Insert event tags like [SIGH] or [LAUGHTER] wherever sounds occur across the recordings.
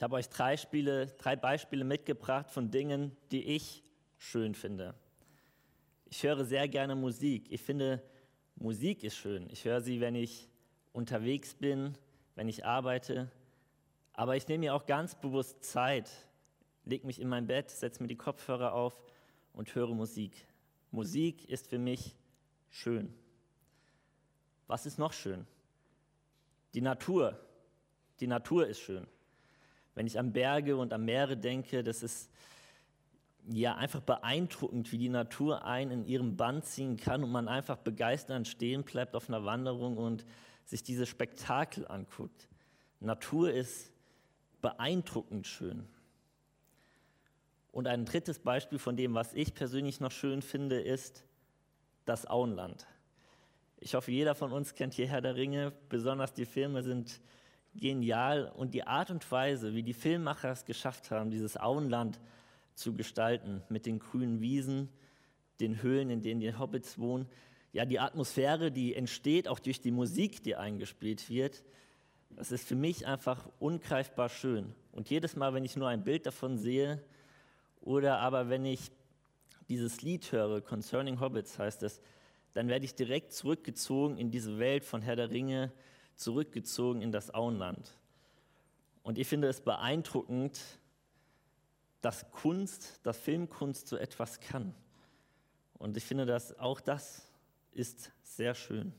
Ich habe euch drei, Spiele, drei Beispiele mitgebracht von Dingen, die ich schön finde. Ich höre sehr gerne Musik. Ich finde, Musik ist schön. Ich höre sie, wenn ich unterwegs bin, wenn ich arbeite. Aber ich nehme mir auch ganz bewusst Zeit, lege mich in mein Bett, setze mir die Kopfhörer auf und höre Musik. Musik ist für mich schön. Was ist noch schön? Die Natur. Die Natur ist schön. Wenn ich an Berge und an Meere denke, das ist ja einfach beeindruckend, wie die Natur einen in ihrem Band ziehen kann und man einfach begeistert stehen bleibt auf einer Wanderung und sich dieses Spektakel anguckt. Natur ist beeindruckend schön. Und ein drittes Beispiel von dem, was ich persönlich noch schön finde, ist das Auenland. Ich hoffe, jeder von uns kennt hier Herr der Ringe. Besonders die Filme sind genial. Und die Art und Weise, wie die Filmmacher es geschafft haben, dieses Auenland zu gestalten, mit den grünen Wiesen, den Höhlen, in denen die Hobbits wohnen, ja, die Atmosphäre, die entsteht, auch durch die Musik, die eingespielt wird, das ist für mich einfach ungreifbar schön. Und jedes Mal, wenn ich nur ein Bild davon sehe, oder aber wenn ich dieses Lied höre, Concerning Hobbits heißt es, dann werde ich direkt zurückgezogen in diese Welt von Herr der Ringe, zurückgezogen in das Auenland. Und ich finde es beeindruckend, dass Kunst, dass Filmkunst so etwas kann. Und ich finde, dass auch das ist sehr schön.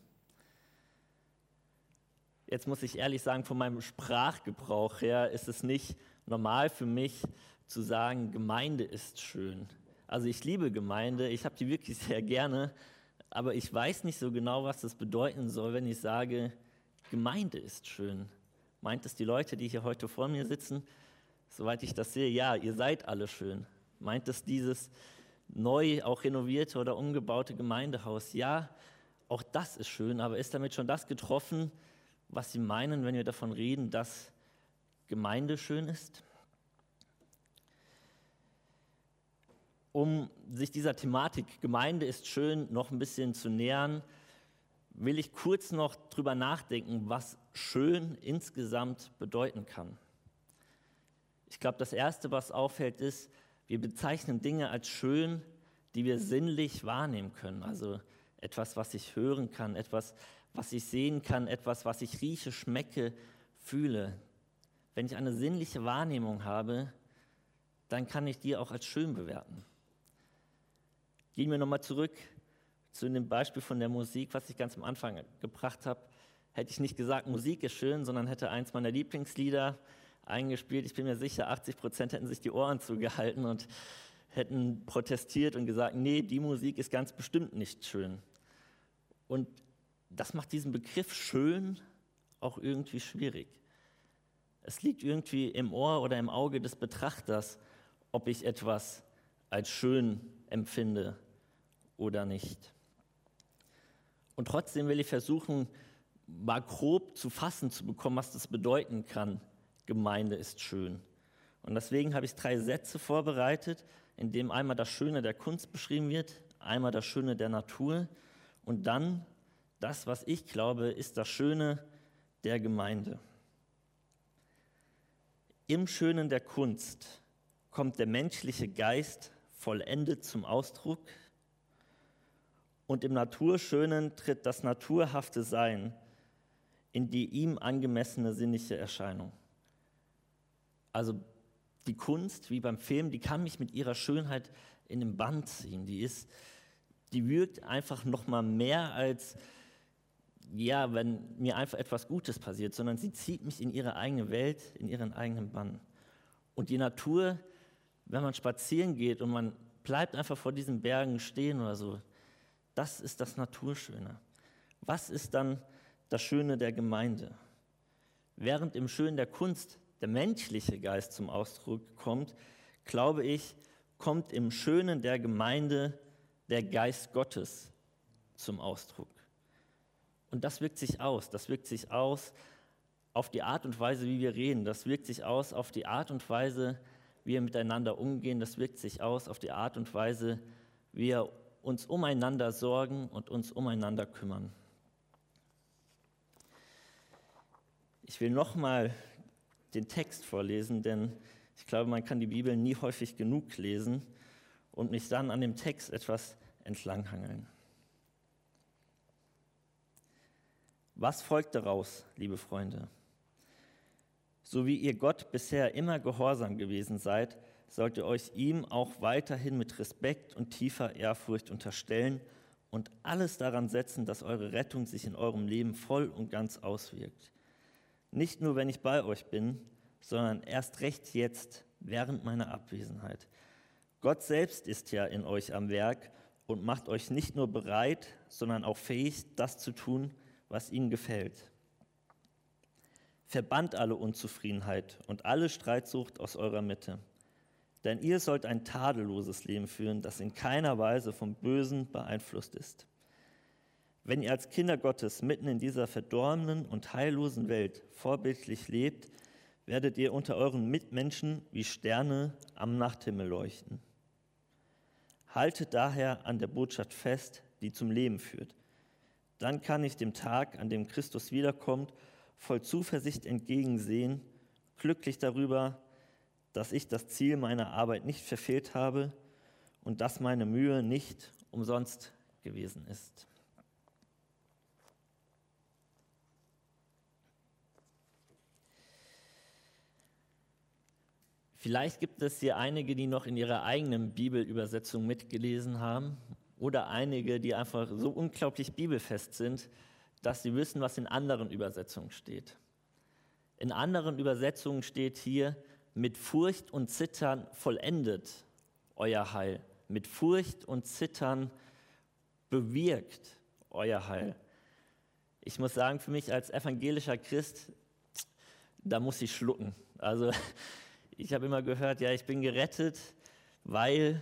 Jetzt muss ich ehrlich sagen, von meinem Sprachgebrauch her ist es nicht normal für mich zu sagen, Gemeinde ist schön. Also ich liebe Gemeinde, ich habe die wirklich [LAUGHS] sehr gerne, aber ich weiß nicht so genau, was das bedeuten soll, wenn ich sage, Gemeinde ist schön. Meint es die Leute, die hier heute vor mir sitzen? Soweit ich das sehe, ja, ihr seid alle schön. Meint es dieses neu, auch renovierte oder umgebaute Gemeindehaus? Ja, auch das ist schön, aber ist damit schon das getroffen, was Sie meinen, wenn wir davon reden, dass Gemeinde schön ist? um sich dieser Thematik Gemeinde ist schön noch ein bisschen zu nähern, will ich kurz noch drüber nachdenken, was schön insgesamt bedeuten kann. Ich glaube, das Erste, was auffällt, ist, wir bezeichnen Dinge als schön, die wir sinnlich wahrnehmen können. Also etwas, was ich hören kann, etwas, was ich sehen kann, etwas, was ich rieche, schmecke, fühle. Wenn ich eine sinnliche Wahrnehmung habe, dann kann ich die auch als schön bewerten. Gehen wir nochmal zurück zu dem Beispiel von der Musik, was ich ganz am Anfang gebracht habe. Hätte ich nicht gesagt, Musik ist schön, sondern hätte eins meiner Lieblingslieder eingespielt. Ich bin mir sicher, 80 Prozent hätten sich die Ohren zugehalten und hätten protestiert und gesagt, nee, die Musik ist ganz bestimmt nicht schön. Und das macht diesen Begriff schön auch irgendwie schwierig. Es liegt irgendwie im Ohr oder im Auge des Betrachters, ob ich etwas als schön empfinde oder nicht. Und trotzdem will ich versuchen, mal grob zu fassen zu bekommen, was das bedeuten kann. Gemeinde ist schön. Und deswegen habe ich drei Sätze vorbereitet, in dem einmal das Schöne der Kunst beschrieben wird, einmal das Schöne der Natur und dann das, was ich glaube, ist das Schöne der Gemeinde. Im Schönen der Kunst kommt der menschliche Geist vollendet zum Ausdruck. Und im Naturschönen tritt das naturhafte Sein in die ihm angemessene sinnliche Erscheinung. Also die Kunst, wie beim Film, die kann mich mit ihrer Schönheit in den Band ziehen. Die ist, die wirkt einfach noch mal mehr als ja, wenn mir einfach etwas Gutes passiert, sondern sie zieht mich in ihre eigene Welt, in ihren eigenen Bann. Und die Natur, wenn man spazieren geht und man bleibt einfach vor diesen Bergen stehen oder so, das ist das Naturschöne. Was ist dann das Schöne der Gemeinde? Während im Schönen der Kunst der menschliche Geist zum Ausdruck kommt, glaube ich, kommt im Schönen der Gemeinde der Geist Gottes zum Ausdruck. Und das wirkt sich aus, das wirkt sich aus auf die Art und Weise, wie wir reden, das wirkt sich aus auf die Art und Weise, wie wir miteinander umgehen, das wirkt sich aus auf die Art und Weise, wie wir uns umeinander sorgen und uns umeinander kümmern. Ich will nochmal den Text vorlesen, denn ich glaube, man kann die Bibel nie häufig genug lesen und mich dann an dem Text etwas entlanghangeln. Was folgt daraus, liebe Freunde? So wie ihr Gott bisher immer gehorsam gewesen seid, sollt ihr euch ihm auch weiterhin mit Respekt und tiefer Ehrfurcht unterstellen und alles daran setzen, dass eure Rettung sich in eurem Leben voll und ganz auswirkt. Nicht nur, wenn ich bei euch bin, sondern erst recht jetzt, während meiner Abwesenheit. Gott selbst ist ja in euch am Werk und macht euch nicht nur bereit, sondern auch fähig, das zu tun, was ihm gefällt. Verbannt alle Unzufriedenheit und alle Streitsucht aus eurer Mitte. Denn ihr sollt ein tadelloses Leben führen, das in keiner Weise vom Bösen beeinflusst ist. Wenn ihr als Kinder Gottes mitten in dieser verdorbenen und heillosen Welt vorbildlich lebt, werdet ihr unter euren Mitmenschen wie Sterne am Nachthimmel leuchten. Haltet daher an der Botschaft fest, die zum Leben führt. Dann kann ich dem Tag, an dem Christus wiederkommt, voll Zuversicht entgegensehen, glücklich darüber, dass ich das Ziel meiner Arbeit nicht verfehlt habe und dass meine Mühe nicht umsonst gewesen ist. Vielleicht gibt es hier einige, die noch in ihrer eigenen Bibelübersetzung mitgelesen haben oder einige, die einfach so unglaublich bibelfest sind, dass sie wissen, was in anderen Übersetzungen steht. In anderen Übersetzungen steht hier, mit Furcht und Zittern vollendet euer Heil. Mit Furcht und Zittern bewirkt euer Heil. Ich muss sagen, für mich als evangelischer Christ, da muss ich schlucken. Also [LAUGHS] ich habe immer gehört, ja, ich bin gerettet, weil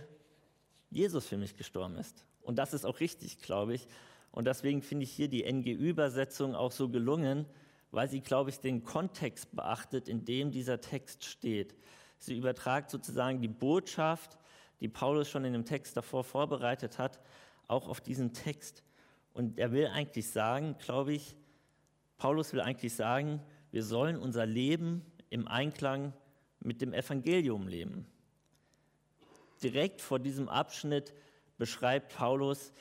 Jesus für mich gestorben ist. Und das ist auch richtig, glaube ich. Und deswegen finde ich hier die NG-Übersetzung auch so gelungen, weil sie, glaube ich, den Kontext beachtet, in dem dieser Text steht. Sie übertragt sozusagen die Botschaft, die Paulus schon in dem Text davor vorbereitet hat, auch auf diesen Text. Und er will eigentlich sagen, glaube ich, Paulus will eigentlich sagen, wir sollen unser Leben im Einklang mit dem Evangelium leben. Direkt vor diesem Abschnitt beschreibt Paulus,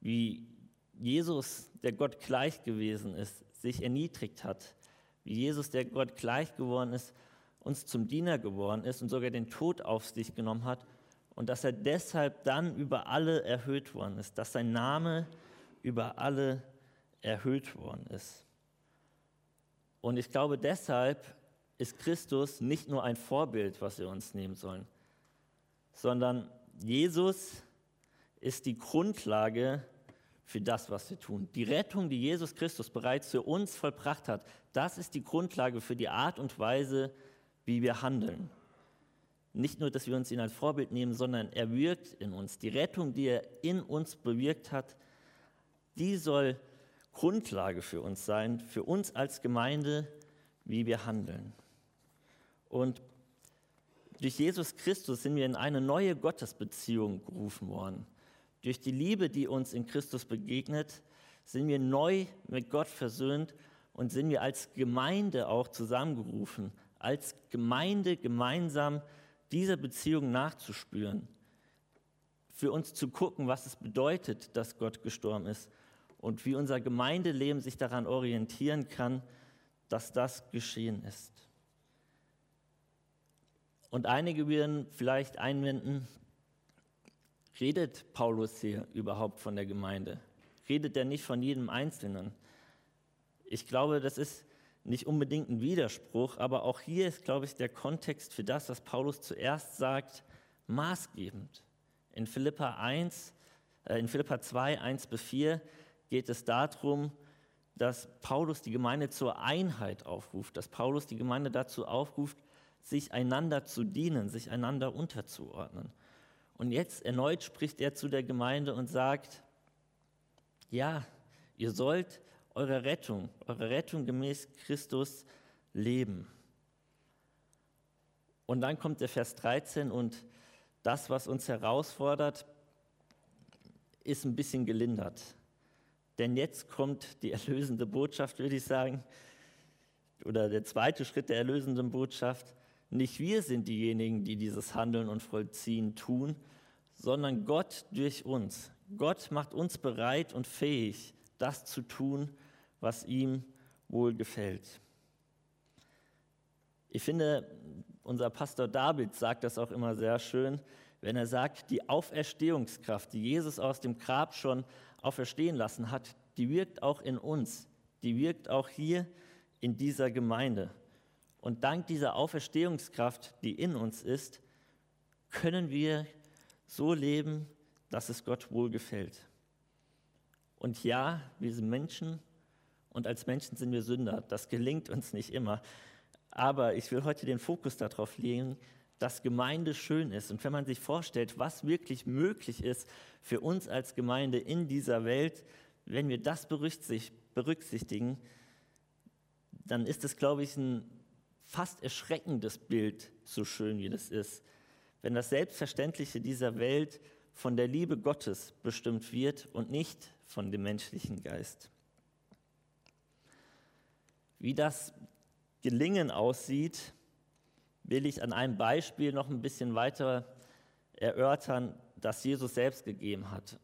wie Jesus, der Gott gleich gewesen ist, sich erniedrigt hat, wie Jesus, der Gott gleich geworden ist, uns zum Diener geworden ist und sogar den Tod auf sich genommen hat und dass er deshalb dann über alle erhöht worden ist, dass sein Name über alle erhöht worden ist. Und ich glaube, deshalb ist Christus nicht nur ein Vorbild, was wir uns nehmen sollen, sondern Jesus ist die Grundlage für das, was wir tun. Die Rettung, die Jesus Christus bereits für uns vollbracht hat, das ist die Grundlage für die Art und Weise, wie wir handeln. Nicht nur, dass wir uns ihn als Vorbild nehmen, sondern er wirkt in uns. Die Rettung, die er in uns bewirkt hat, die soll Grundlage für uns sein, für uns als Gemeinde, wie wir handeln. Und durch Jesus Christus sind wir in eine neue Gottesbeziehung gerufen worden. Durch die Liebe, die uns in Christus begegnet, sind wir neu mit Gott versöhnt und sind wir als Gemeinde auch zusammengerufen, als Gemeinde gemeinsam dieser Beziehung nachzuspüren, für uns zu gucken, was es bedeutet, dass Gott gestorben ist und wie unser Gemeindeleben sich daran orientieren kann, dass das geschehen ist. Und einige werden vielleicht einwenden, redet Paulus hier überhaupt von der Gemeinde? Redet er nicht von jedem Einzelnen? Ich glaube, das ist nicht unbedingt ein Widerspruch, aber auch hier ist, glaube ich, der Kontext für das, was Paulus zuerst sagt, maßgebend. In Philippa 1, äh, in Philippa 2, 1 bis 4 geht es darum, dass Paulus die Gemeinde zur Einheit aufruft, dass Paulus die Gemeinde dazu aufruft, sich einander zu dienen, sich einander unterzuordnen. Und jetzt erneut spricht er zu der Gemeinde und sagt, ja, ihr sollt eure Rettung, eure Rettung gemäß Christus leben. Und dann kommt der Vers 13 und das, was uns herausfordert, ist ein bisschen gelindert. Denn jetzt kommt die erlösende Botschaft, würde ich sagen. oder der zweite Schritt der erlösenden Botschaft, nicht wir sind diejenigen, die dieses Handeln und Vollziehen tun, sondern Gott durch uns. Gott macht uns bereit und fähig, das zu tun, was ihm wohl gefällt. Ich finde, unser Pastor David sagt das auch immer sehr schön, wenn er sagt, die Auferstehungskraft, die Jesus aus dem Grab schon auferstehen lassen hat, die wirkt auch in uns, die wirkt auch hier in dieser Gemeinde. Und dank dieser Auferstehungskraft, die in uns ist, können wir so leben, dass es Gott wohlgefällt. Und ja, wir sind Menschen und als Menschen sind wir Sünder. Das gelingt uns nicht immer. Aber ich will heute den Fokus darauf legen, dass Gemeinde schön ist. Und wenn man sich vorstellt, was wirklich möglich ist für uns als Gemeinde in dieser Welt, wenn wir das berücksichtigen, dann ist es, glaube ich, ein fast erschreckendes Bild, so schön wie das ist. Wenn das Selbstverständliche dieser Welt von der Liebe Gottes bestimmt wird und nicht von dem menschlichen Geist. Wie das Gelingen aussieht, will ich an einem Beispiel noch ein bisschen weiter erörtern, das Jesus selbst gegeben hat.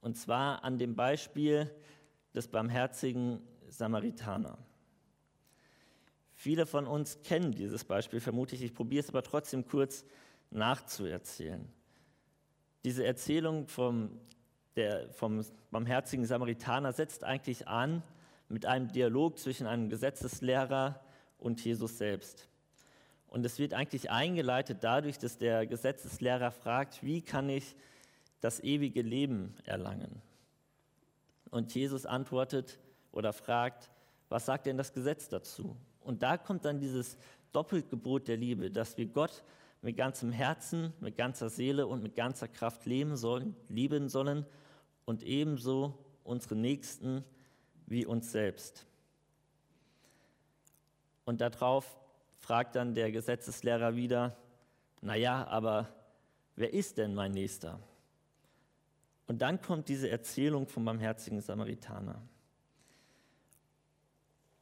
Und zwar an dem Beispiel des barmherzigen Samaritaner. Viele von uns kennen dieses Beispiel vermutlich, ich probiere es aber trotzdem kurz nachzuerzählen. Diese Erzählung vom, der, vom barmherzigen Samaritaner setzt eigentlich an mit einem Dialog zwischen einem Gesetzeslehrer und Jesus selbst. Und es wird eigentlich eingeleitet dadurch, dass der Gesetzeslehrer fragt, wie kann ich das ewige Leben erlangen? Und Jesus antwortet oder fragt, was sagt denn das Gesetz dazu? Und da kommt dann dieses Doppelgebot der Liebe, dass wir Gott mit ganzem Herzen, mit ganzer Seele und mit ganzer Kraft leben sollen, lieben sollen und ebenso unsere Nächsten wie uns selbst. Und darauf fragt dann der Gesetzeslehrer wieder, naja, aber wer ist denn mein Nächster? Und dann kommt diese Erzählung vom barmherzigen Samaritaner.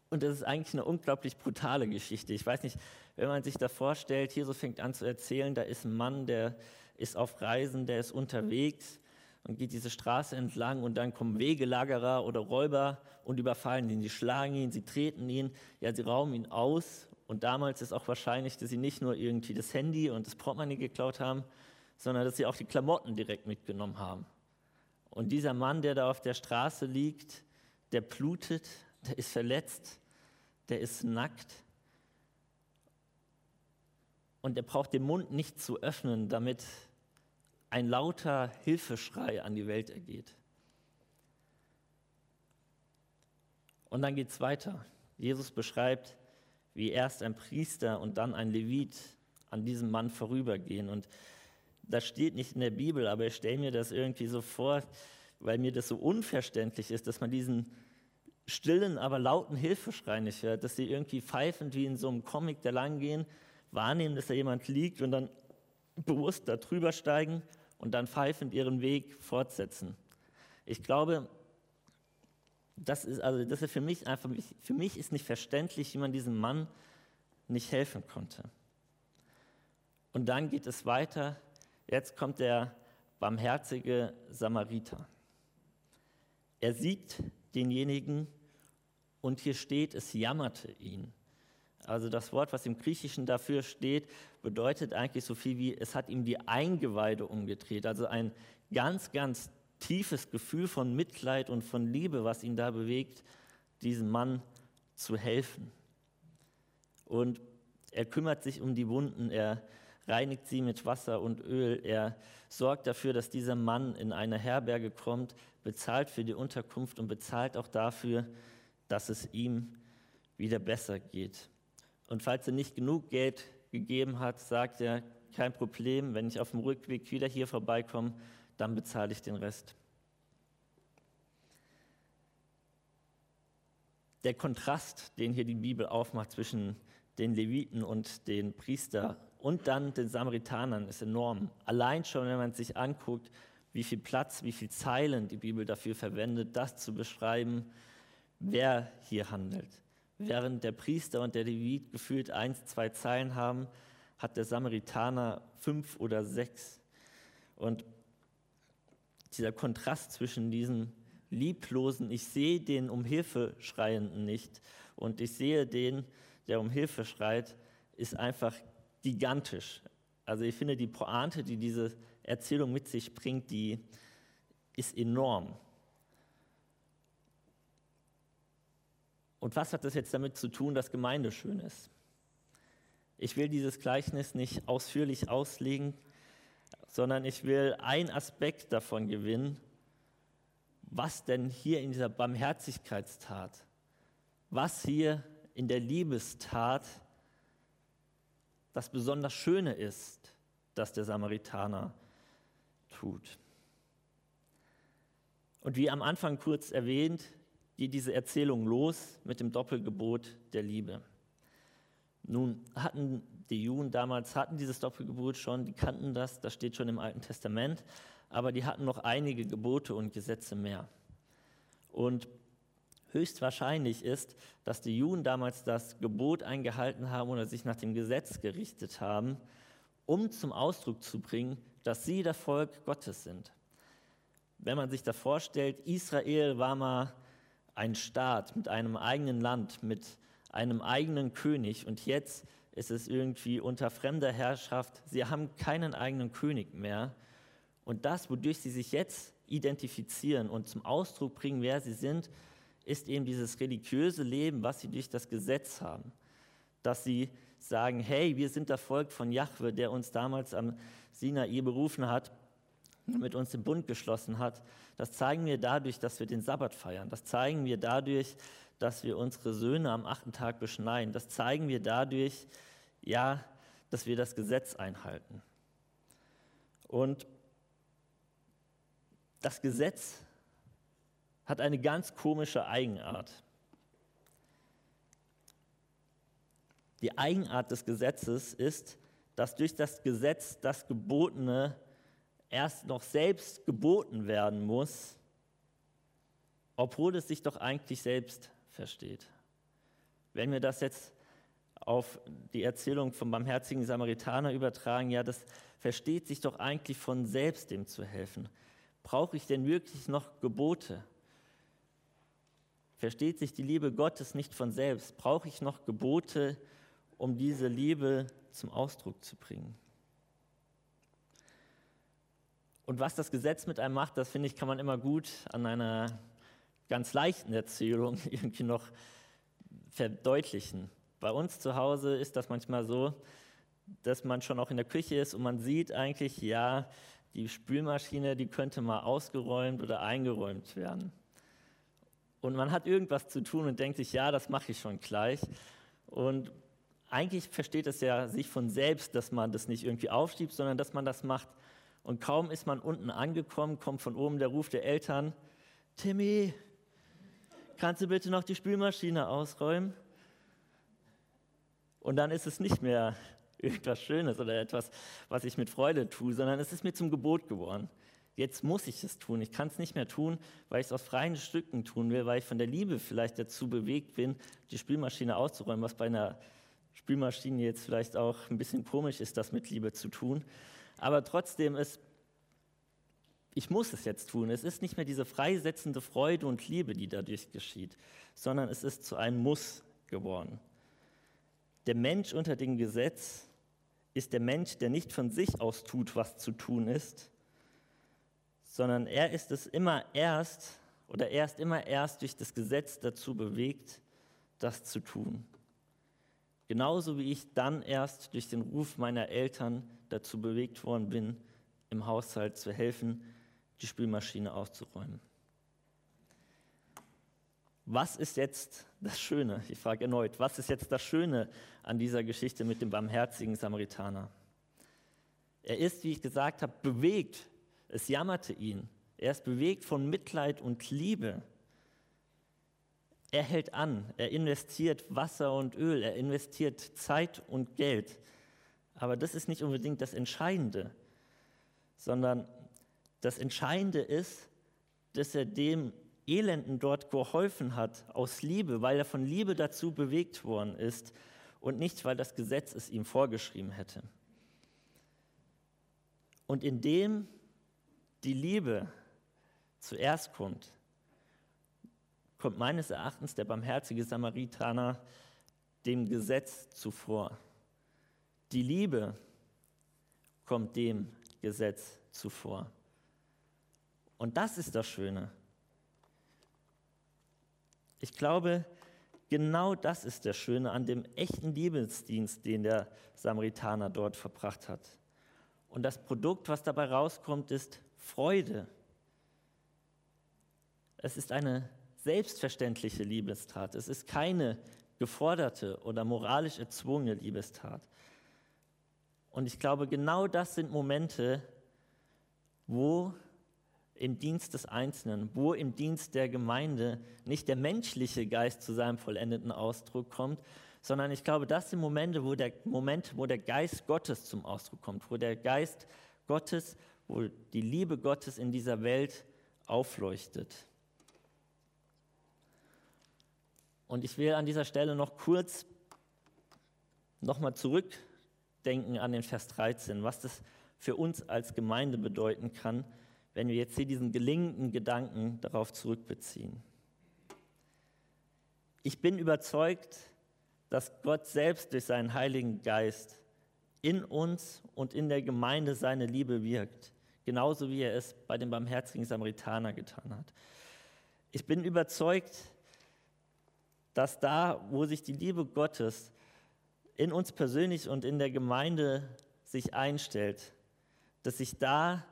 Und das ist eigentlich eine unglaublich brutale Geschichte. Ich weiß nicht, wenn man sich da vorstellt, Jesus fängt an zu erzählen, da ist ein Mann, der ist auf Reisen, der ist unterwegs und geht diese Straße entlang und dann kommen Wegelagerer oder Räuber und überfallen ihn. Sie schlagen ihn, sie treten ihn, ja, sie rauben ihn aus. Und damals ist auch wahrscheinlich, dass sie nicht nur irgendwie das Handy und das Portemonnaie geklaut haben, sondern dass sie auch die Klamotten direkt mitgenommen haben. Und dieser Mann, der da auf der Straße liegt, der blutet, der ist verletzt, der ist nackt. Und er braucht den Mund nicht zu öffnen, damit ein lauter Hilfeschrei an die Welt ergeht. Und dann geht es weiter. Jesus beschreibt, wie erst ein Priester und dann ein Levit an diesem Mann vorübergehen. Und das steht nicht in der Bibel, aber ich stelle mir das irgendwie so vor, weil mir das so unverständlich ist, dass man diesen stillen, aber lauten Hilfeschrei nicht hört, dass sie irgendwie pfeifend wie in so einem Comic da lang gehen, wahrnehmen, dass da jemand liegt und dann bewusst da drüber steigen und dann pfeifend ihren Weg fortsetzen. Ich glaube, das ist, also das ist für mich einfach, für mich ist nicht verständlich, wie man diesem Mann nicht helfen konnte. Und dann geht es weiter. Jetzt kommt der barmherzige Samariter. Er sieht denjenigen und hier steht, es jammerte ihn. Also das Wort, was im Griechischen dafür steht, bedeutet eigentlich so viel wie, es hat ihm die Eingeweide umgedreht. Also ein ganz, ganz tiefes Gefühl von Mitleid und von Liebe, was ihn da bewegt, diesem Mann zu helfen. Und er kümmert sich um die Wunden, er reinigt sie mit Wasser und Öl, er sorgt dafür, dass dieser Mann in eine Herberge kommt, bezahlt für die Unterkunft und bezahlt auch dafür, dass es ihm wieder besser geht. Und falls er nicht genug Geld gegeben hat, sagt er, kein Problem, wenn ich auf dem Rückweg wieder hier vorbeikomme, dann bezahle ich den Rest. Der Kontrast, den hier die Bibel aufmacht zwischen den Leviten und den Priester und dann den Samaritanern, ist enorm. Allein schon, wenn man sich anguckt, wie viel Platz, wie viel Zeilen die Bibel dafür verwendet, das zu beschreiben, wer hier handelt. Während der Priester und der Levit gefühlt eins, zwei Zeilen haben, hat der Samaritaner fünf oder sechs. Und dieser Kontrast zwischen diesen lieblosen, ich sehe den um Hilfe schreienden nicht und ich sehe den, der um Hilfe schreit, ist einfach gigantisch. Also ich finde, die Pointe, die diese Erzählung mit sich bringt, die ist enorm. Und was hat das jetzt damit zu tun, dass Gemeinde schön ist? Ich will dieses Gleichnis nicht ausführlich auslegen, sondern ich will einen Aspekt davon gewinnen, was denn hier in dieser Barmherzigkeitstat, was hier in der Liebestat das besonders Schöne ist, das der Samaritaner tut. Und wie am Anfang kurz erwähnt, geht diese Erzählung los mit dem Doppelgebot der Liebe. Nun hatten die Juden damals hatten dieses Doppelgebot schon, die kannten das, das steht schon im Alten Testament, aber die hatten noch einige Gebote und Gesetze mehr. Und höchstwahrscheinlich ist, dass die Juden damals das Gebot eingehalten haben oder sich nach dem Gesetz gerichtet haben, um zum Ausdruck zu bringen, dass sie das Volk Gottes sind. Wenn man sich da vorstellt, Israel war mal ein Staat mit einem eigenen Land, mit einem eigenen König und jetzt ist es irgendwie unter fremder Herrschaft. Sie haben keinen eigenen König mehr. Und das, wodurch sie sich jetzt identifizieren und zum Ausdruck bringen, wer sie sind, ist eben dieses religiöse Leben, was sie durch das Gesetz haben. Dass sie sagen, hey, wir sind das Volk von Jahwe, der uns damals am Sinai berufen hat, mit uns den Bund geschlossen hat. Das zeigen wir dadurch, dass wir den Sabbat feiern. Das zeigen wir dadurch, dass wir unsere Söhne am achten Tag beschneiden. Das zeigen wir dadurch, ja, dass wir das Gesetz einhalten. Und das Gesetz hat eine ganz komische Eigenart. Die Eigenart des Gesetzes ist, dass durch das Gesetz das Gebotene erst noch selbst geboten werden muss, obwohl es sich doch eigentlich selbst versteht. Wenn wir das jetzt auf die Erzählung vom barmherzigen Samaritaner übertragen, ja, das versteht sich doch eigentlich von selbst, dem zu helfen. Brauche ich denn wirklich noch Gebote? Versteht sich die Liebe Gottes nicht von selbst? Brauche ich noch Gebote, um diese Liebe zum Ausdruck zu bringen? Und was das Gesetz mit einem macht, das finde ich, kann man immer gut an einer ganz leichten Erzählung [LAUGHS] irgendwie noch verdeutlichen. Bei uns zu Hause ist das manchmal so, dass man schon auch in der Küche ist und man sieht eigentlich, ja, die Spülmaschine, die könnte mal ausgeräumt oder eingeräumt werden. Und man hat irgendwas zu tun und denkt sich, ja, das mache ich schon gleich. Und eigentlich versteht es ja sich von selbst, dass man das nicht irgendwie aufschiebt, sondern dass man das macht. Und kaum ist man unten angekommen, kommt von oben der Ruf der Eltern, Timmy, kannst du bitte noch die Spülmaschine ausräumen? Und dann ist es nicht mehr [LAUGHS] irgendwas Schönes oder etwas, was ich mit Freude tue, sondern es ist mir zum Gebot geworden. Jetzt muss ich es tun. Ich kann es nicht mehr tun, weil ich es aus freien Stücken tun will, weil ich von der Liebe vielleicht dazu bewegt bin, die Spülmaschine auszuräumen, was bei einer Spülmaschine jetzt vielleicht auch ein bisschen komisch ist, das mit Liebe zu tun. Aber trotzdem ist ich muss es jetzt tun. Es ist nicht mehr diese freisetzende Freude und Liebe, die dadurch geschieht, sondern es ist zu einem Muss geworden. Der Mensch unter dem Gesetz ist der Mensch, der nicht von sich aus tut, was zu tun ist, sondern er ist es immer erst oder er ist immer erst durch das Gesetz dazu bewegt, das zu tun. Genauso wie ich dann erst durch den Ruf meiner Eltern dazu bewegt worden bin, im Haushalt zu helfen, die Spülmaschine auszuräumen. Was ist jetzt das Schöne? Ich frage erneut, was ist jetzt das Schöne an dieser Geschichte mit dem barmherzigen Samaritaner? Er ist, wie ich gesagt habe, bewegt. Es jammerte ihn. Er ist bewegt von Mitleid und Liebe. Er hält an, er investiert Wasser und Öl, er investiert Zeit und Geld. Aber das ist nicht unbedingt das Entscheidende, sondern das Entscheidende ist, dass er dem Elenden dort geholfen hat, aus Liebe, weil er von Liebe dazu bewegt worden ist und nicht, weil das Gesetz es ihm vorgeschrieben hätte. Und indem die Liebe zuerst kommt, kommt meines Erachtens der barmherzige Samaritaner dem Gesetz zuvor. Die Liebe kommt dem Gesetz zuvor. Und das ist das Schöne. Ich glaube, genau das ist der Schöne an dem echten Liebesdienst, den der Samaritaner dort verbracht hat. Und das Produkt, was dabei rauskommt, ist Freude. Es ist eine selbstverständliche Liebestat. Es ist keine geforderte oder moralisch erzwungene Liebestat. Und ich glaube, genau das sind Momente, wo im Dienst des Einzelnen, wo im Dienst der Gemeinde nicht der menschliche Geist zu seinem vollendeten Ausdruck kommt, sondern ich glaube, das sind Momente, wo der Moment, wo der Geist Gottes zum Ausdruck kommt, wo der Geist Gottes, wo die Liebe Gottes in dieser Welt aufleuchtet. Und ich will an dieser Stelle noch kurz nochmal zurückdenken an den Vers 13, was das für uns als Gemeinde bedeuten kann, wenn wir jetzt hier diesen gelingenden Gedanken darauf zurückbeziehen. Ich bin überzeugt, dass Gott selbst durch seinen Heiligen Geist in uns und in der Gemeinde seine Liebe wirkt, genauso wie er es bei dem barmherzigen Samaritaner getan hat. Ich bin überzeugt, dass da, wo sich die Liebe Gottes in uns persönlich und in der Gemeinde sich einstellt, dass sich da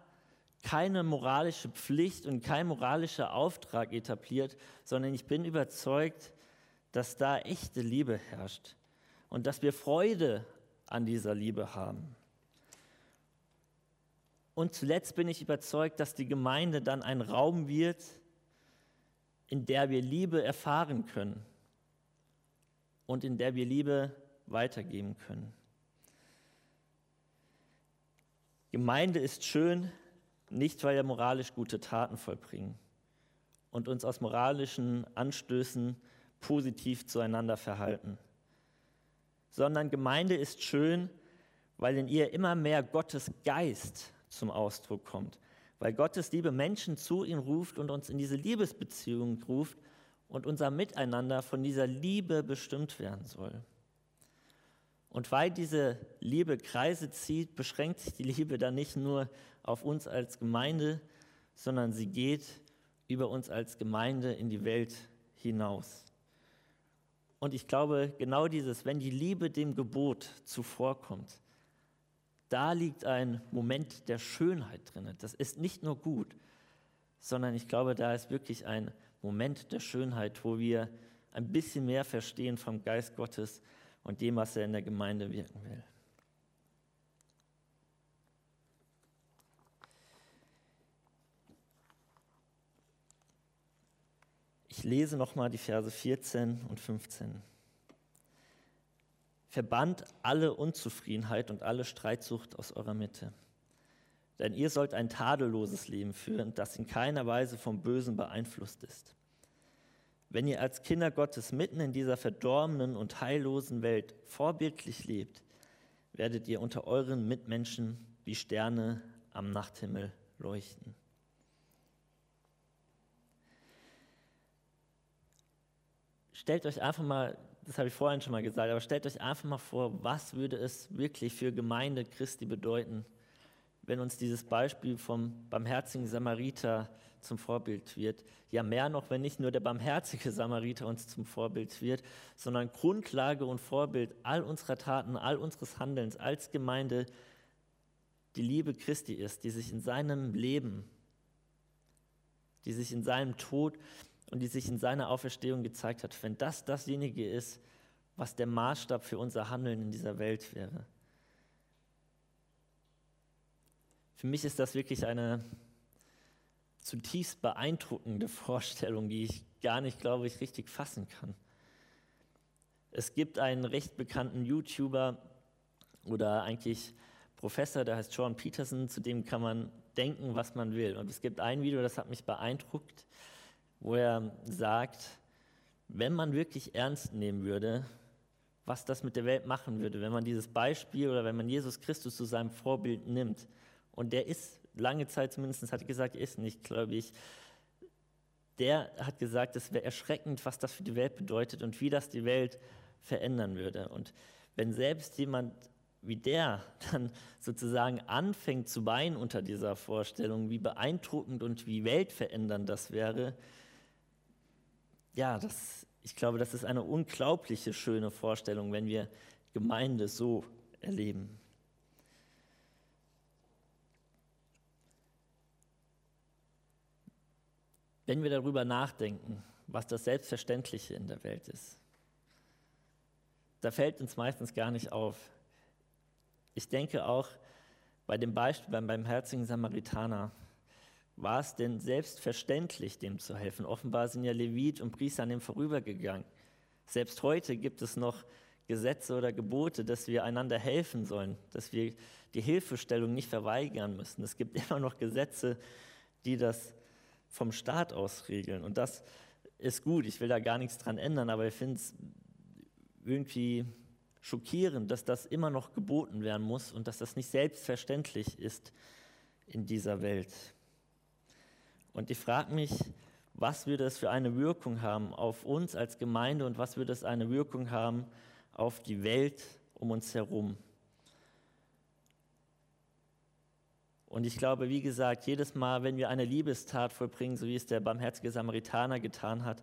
keine moralische Pflicht und kein moralischer Auftrag etabliert, sondern ich bin überzeugt, dass da echte Liebe herrscht und dass wir Freude an dieser Liebe haben. Und zuletzt bin ich überzeugt, dass die Gemeinde dann ein Raum wird, in der wir Liebe erfahren können und in der wir Liebe weitergeben können. Gemeinde ist schön, nicht weil wir moralisch gute Taten vollbringen und uns aus moralischen Anstößen positiv zueinander verhalten, sondern Gemeinde ist schön, weil in ihr immer mehr Gottes Geist zum Ausdruck kommt, weil Gottes Liebe Menschen zu ihm ruft und uns in diese Liebesbeziehung ruft und unser Miteinander von dieser Liebe bestimmt werden soll. Und weil diese Liebe Kreise zieht, beschränkt sich die Liebe dann nicht nur auf uns als Gemeinde, sondern sie geht über uns als Gemeinde in die Welt hinaus. Und ich glaube, genau dieses, wenn die Liebe dem Gebot zuvorkommt, da liegt ein Moment der Schönheit drin. Das ist nicht nur gut, sondern ich glaube, da ist wirklich ein Moment der Schönheit, wo wir ein bisschen mehr verstehen vom Geist Gottes, und dem, was er in der Gemeinde wirken will. Ich lese nochmal die Verse 14 und 15. Verbannt alle Unzufriedenheit und alle Streitsucht aus eurer Mitte. Denn ihr sollt ein tadelloses Leben führen, das in keiner Weise vom Bösen beeinflusst ist. Wenn ihr als Kinder Gottes mitten in dieser verdorbenen und heillosen Welt vorbildlich lebt, werdet ihr unter euren Mitmenschen wie Sterne am Nachthimmel leuchten. Stellt euch einfach mal, das habe ich vorhin schon mal gesagt, aber stellt euch einfach mal vor, was würde es wirklich für Gemeinde Christi bedeuten, wenn uns dieses Beispiel vom barmherzigen Samariter zum Vorbild wird. Ja, mehr noch, wenn nicht nur der barmherzige Samariter uns zum Vorbild wird, sondern Grundlage und Vorbild all unserer Taten, all unseres Handelns als Gemeinde die Liebe Christi ist, die sich in seinem Leben, die sich in seinem Tod und die sich in seiner Auferstehung gezeigt hat. Wenn das dasjenige ist, was der Maßstab für unser Handeln in dieser Welt wäre. Für mich ist das wirklich eine zutiefst beeindruckende [LAUGHS] Vorstellung, die ich gar nicht, glaube ich, richtig fassen kann. Es gibt einen recht bekannten YouTuber oder eigentlich Professor, der heißt Sean Peterson, zu dem kann man denken, was man will. Und es gibt ein Video, das hat mich beeindruckt, wo er sagt, wenn man wirklich ernst nehmen würde, was das mit der Welt machen würde, wenn man dieses Beispiel oder wenn man Jesus Christus zu seinem Vorbild nimmt. Und der ist lange Zeit zumindest, hat gesagt, ist nicht gläubig. Der hat gesagt, es wäre erschreckend, was das für die Welt bedeutet und wie das die Welt verändern würde. Und wenn selbst jemand wie der [LAUGHS] dann sozusagen anfängt zu weinen unter dieser Vorstellung, wie beeindruckend und wie weltverändernd das wäre, ja, das, ich glaube, das ist eine unglaubliche schöne Vorstellung, wenn wir Gemeinde so erleben. Wenn wir darüber nachdenken, was das Selbstverständliche in der Welt ist, da fällt uns meistens gar nicht auf. Ich denke auch bei dem Beispiel beim barmherzigen Samaritaner, war es denn selbstverständlich, dem zu helfen? Offenbar sind ja Levit und Priester an dem vorübergegangen. Selbst heute gibt es noch Gesetze oder Gebote, dass wir einander helfen sollen, dass wir die Hilfestellung nicht verweigern müssen. Es gibt [LAUGHS] immer noch Gesetze, die das vom Staat aus regeln. Und das ist gut. Ich will da gar nichts dran ändern, aber ich finde es irgendwie schockierend, dass das immer noch geboten werden muss und dass das nicht selbstverständlich ist in dieser Welt. Und ich frage mich, was würde es für eine Wirkung haben auf uns als Gemeinde und was würde es eine Wirkung haben auf die Welt um uns herum? Und ich glaube, wie gesagt, jedes Mal, wenn wir eine Liebestat vollbringen, so wie es der barmherzige Samaritaner getan hat,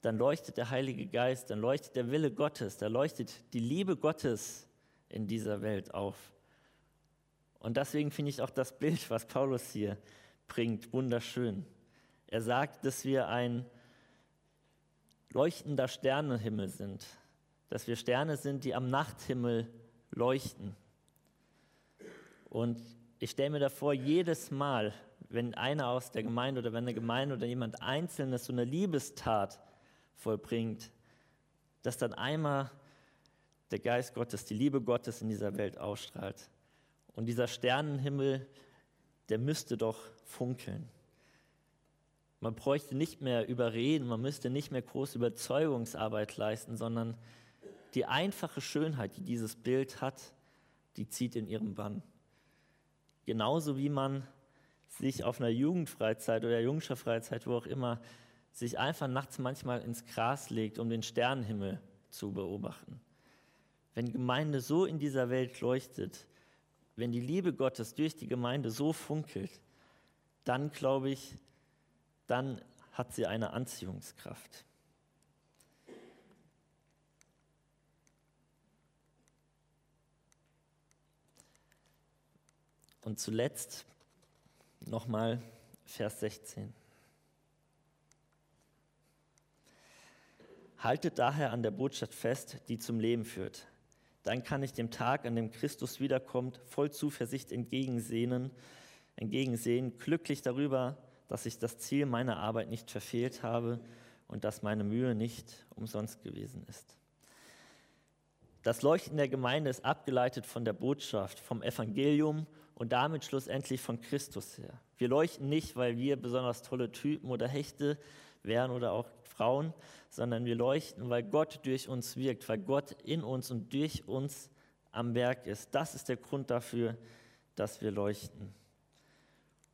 dann leuchtet der Heilige Geist, dann leuchtet der Wille Gottes, da leuchtet die Liebe Gottes in dieser Welt auf. Und deswegen finde ich auch das Bild, was Paulus hier bringt, wunderschön. Er sagt, dass wir ein leuchtender Sternenhimmel sind, dass wir Sterne sind, die am Nachthimmel leuchten. Und ich stelle mir davor, jedes Mal, wenn einer aus der Gemeinde oder wenn eine Gemeinde oder jemand Einzelnes so eine Liebestat vollbringt, dass dann einmal der Geist Gottes, die Liebe Gottes in dieser Welt ausstrahlt. Und dieser Sternenhimmel, der müsste doch funkeln. Man bräuchte nicht mehr überreden, man müsste nicht mehr große Überzeugungsarbeit leisten, sondern die einfache Schönheit, die dieses Bild hat, die zieht in ihrem Bann. Genauso wie man sich auf einer Jugendfreizeit oder Jungscherfreizeit, wo auch immer, sich einfach nachts manchmal ins Gras legt, um den Sternenhimmel zu beobachten. Wenn Gemeinde so in dieser Welt leuchtet, wenn die Liebe Gottes durch die Gemeinde so funkelt, dann glaube ich, dann hat sie eine Anziehungskraft. Und zuletzt nochmal Vers 16. Haltet daher an der Botschaft fest, die zum Leben führt. Dann kann ich dem Tag, an dem Christus wiederkommt, voll Zuversicht entgegensehen entgegensehen, glücklich darüber, dass ich das Ziel meiner Arbeit nicht verfehlt habe und dass meine Mühe nicht umsonst gewesen ist. Das Leuchten der Gemeinde ist abgeleitet von der Botschaft, vom Evangelium und damit schlussendlich von Christus her. Wir leuchten nicht, weil wir besonders tolle Typen oder Hechte wären oder auch Frauen, sondern wir leuchten, weil Gott durch uns wirkt, weil Gott in uns und durch uns am Werk ist. Das ist der Grund dafür, dass wir leuchten.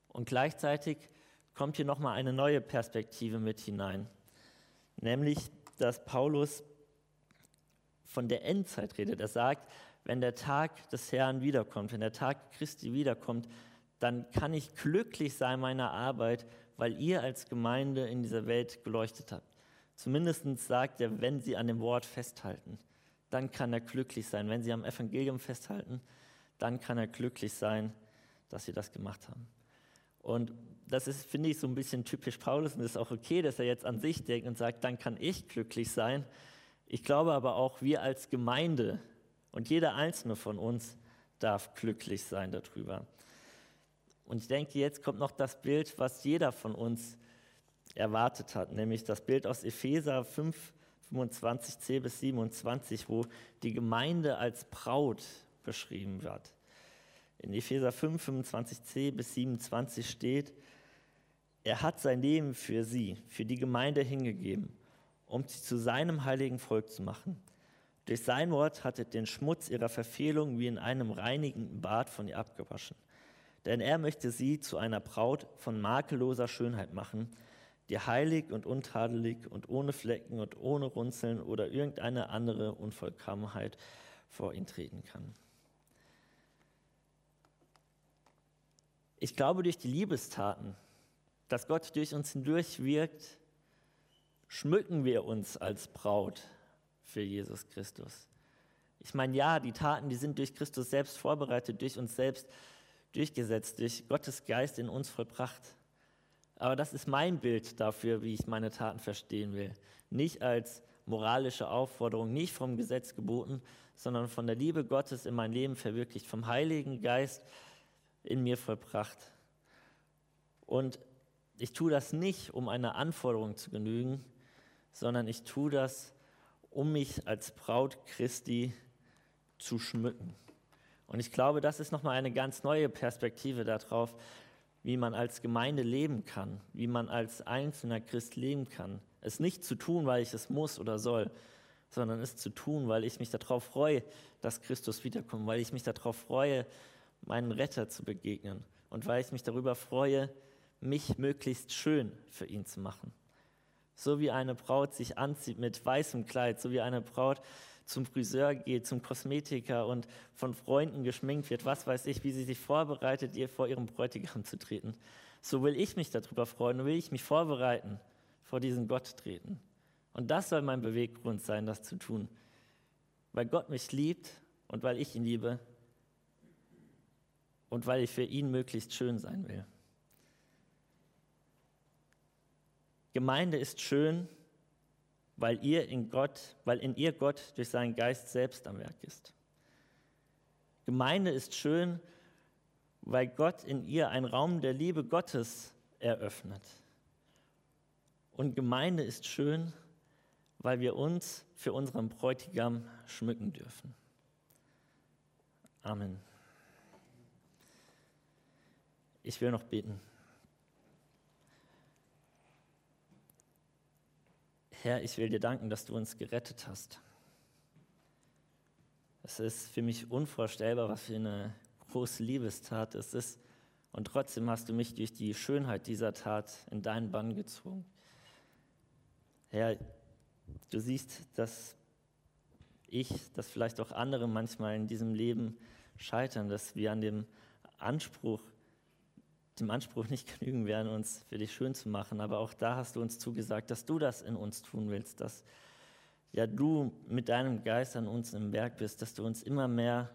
Und gleichzeitig kommt hier nochmal eine neue Perspektive mit hinein, nämlich, dass Paulus von der Endzeit redet. Er sagt, wenn der Tag des Herrn wiederkommt, wenn der Tag Christi wiederkommt, dann kann ich glücklich sein meiner Arbeit, weil ihr als Gemeinde in dieser Welt geleuchtet habt. Zumindest sagt er, wenn sie an dem Wort festhalten, dann kann er glücklich sein. Wenn sie am Evangelium festhalten, dann kann er glücklich sein, dass sie das gemacht haben. Und das ist, finde ich, so ein bisschen typisch Paulus und es ist auch okay, dass er jetzt an sich denkt und sagt, dann kann ich glücklich sein. Ich glaube aber auch, wir als Gemeinde und jeder einzelne von uns darf glücklich sein darüber. Und ich denke, jetzt kommt noch das Bild, was jeder von uns erwartet hat, nämlich das Bild aus Epheser 5, 25c bis 27, wo die Gemeinde als Braut beschrieben wird. In Epheser 5, 25c bis 27 steht, Er hat sein Leben für sie, für die Gemeinde hingegeben, um sie zu seinem heiligen Volk zu machen. Durch sein Wort hat er den Schmutz ihrer Verfehlung wie in einem reinigenden Bad von ihr abgewaschen. Denn er möchte sie zu einer Braut von makelloser Schönheit machen, die heilig und untadelig und ohne Flecken und ohne Runzeln oder irgendeine andere Unvollkommenheit vor ihn treten kann. Ich glaube, durch die Liebestaten, dass Gott durch uns hindurch wirkt, schmücken wir uns als Braut für Jesus Christus. Ich meine, ja, die Taten, die sind durch Christus selbst vorbereitet, durch uns selbst durchgesetzt, durch Gottes Geist in uns vollbracht. Aber das ist mein Bild dafür, wie ich meine Taten verstehen will. Nicht als moralische Aufforderung, nicht vom Gesetz geboten, sondern von der Liebe Gottes in mein Leben verwirklicht, vom Heiligen Geist in mir vollbracht. Und ich tue das nicht, um einer Anforderung zu genügen, sondern ich tue das, um mich als Braut Christi zu schmücken. Und ich glaube, das ist nochmal eine ganz neue Perspektive darauf, wie man als Gemeinde leben kann, wie man als einzelner Christ leben kann. Es nicht zu tun, weil ich es muss oder soll, sondern es zu tun, weil ich mich darauf freue, dass Christus wiederkommt, weil ich mich darauf freue, meinen Retter zu begegnen und weil ich mich darüber freue, mich möglichst schön für ihn zu machen. So wie eine Braut sich anzieht mit weißem Kleid, so wie eine Braut zum Friseur geht, zum Kosmetiker und von Freunden geschminkt wird, was weiß ich, wie sie sich vorbereitet, ihr vor ihrem Bräutigam zu treten. So will ich mich darüber freuen, will ich mich vorbereiten, vor diesen Gott treten. Und das soll mein Beweggrund sein, das zu tun. Weil Gott mich liebt und weil ich ihn liebe und weil ich für ihn möglichst schön sein will. Gemeinde ist schön, weil ihr in Gott, weil in ihr Gott durch seinen Geist selbst am Werk ist. Gemeinde ist schön, weil Gott in ihr einen Raum der Liebe Gottes eröffnet. Und Gemeinde ist schön, weil wir uns für unseren Bräutigam schmücken dürfen. Amen. Ich will noch beten. Herr, ich will dir danken, dass du uns gerettet hast. Es ist für mich unvorstellbar, was für eine große Liebestat es ist. Und trotzdem hast du mich durch die Schönheit dieser Tat in deinen Bann gezogen. Herr, du siehst, dass ich, dass vielleicht auch andere manchmal in diesem Leben scheitern, dass wir an dem Anspruch dem Anspruch nicht genügen werden, uns für dich schön zu machen. Aber auch da hast du uns zugesagt, dass du das in uns tun willst, dass ja du mit deinem Geist an uns im Werk bist, dass du uns immer mehr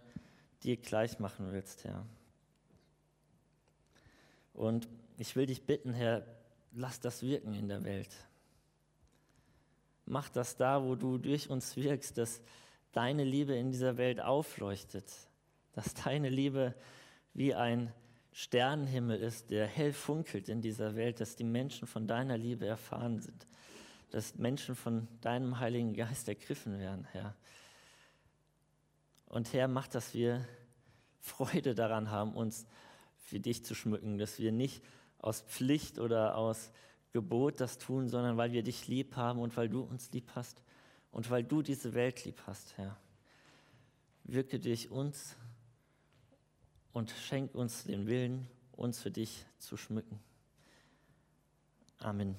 dir gleich machen willst, Herr. Und ich will dich bitten, Herr, lass das wirken in der Welt. Mach das da, wo du durch uns wirkst, dass deine Liebe in dieser Welt aufleuchtet, dass deine Liebe wie ein Sternenhimmel ist, der hell funkelt in dieser Welt, dass die Menschen von deiner Liebe erfahren sind, dass Menschen von deinem Heiligen Geist ergriffen werden, Herr. Und Herr, mach, dass wir Freude daran haben, uns für dich zu schmücken, dass wir nicht aus Pflicht oder aus Gebot das tun, sondern weil wir dich lieb haben und weil du uns lieb hast und weil du diese Welt lieb hast, Herr. Wirke durch uns und schenk uns den Willen, uns für dich zu schmücken. Amen.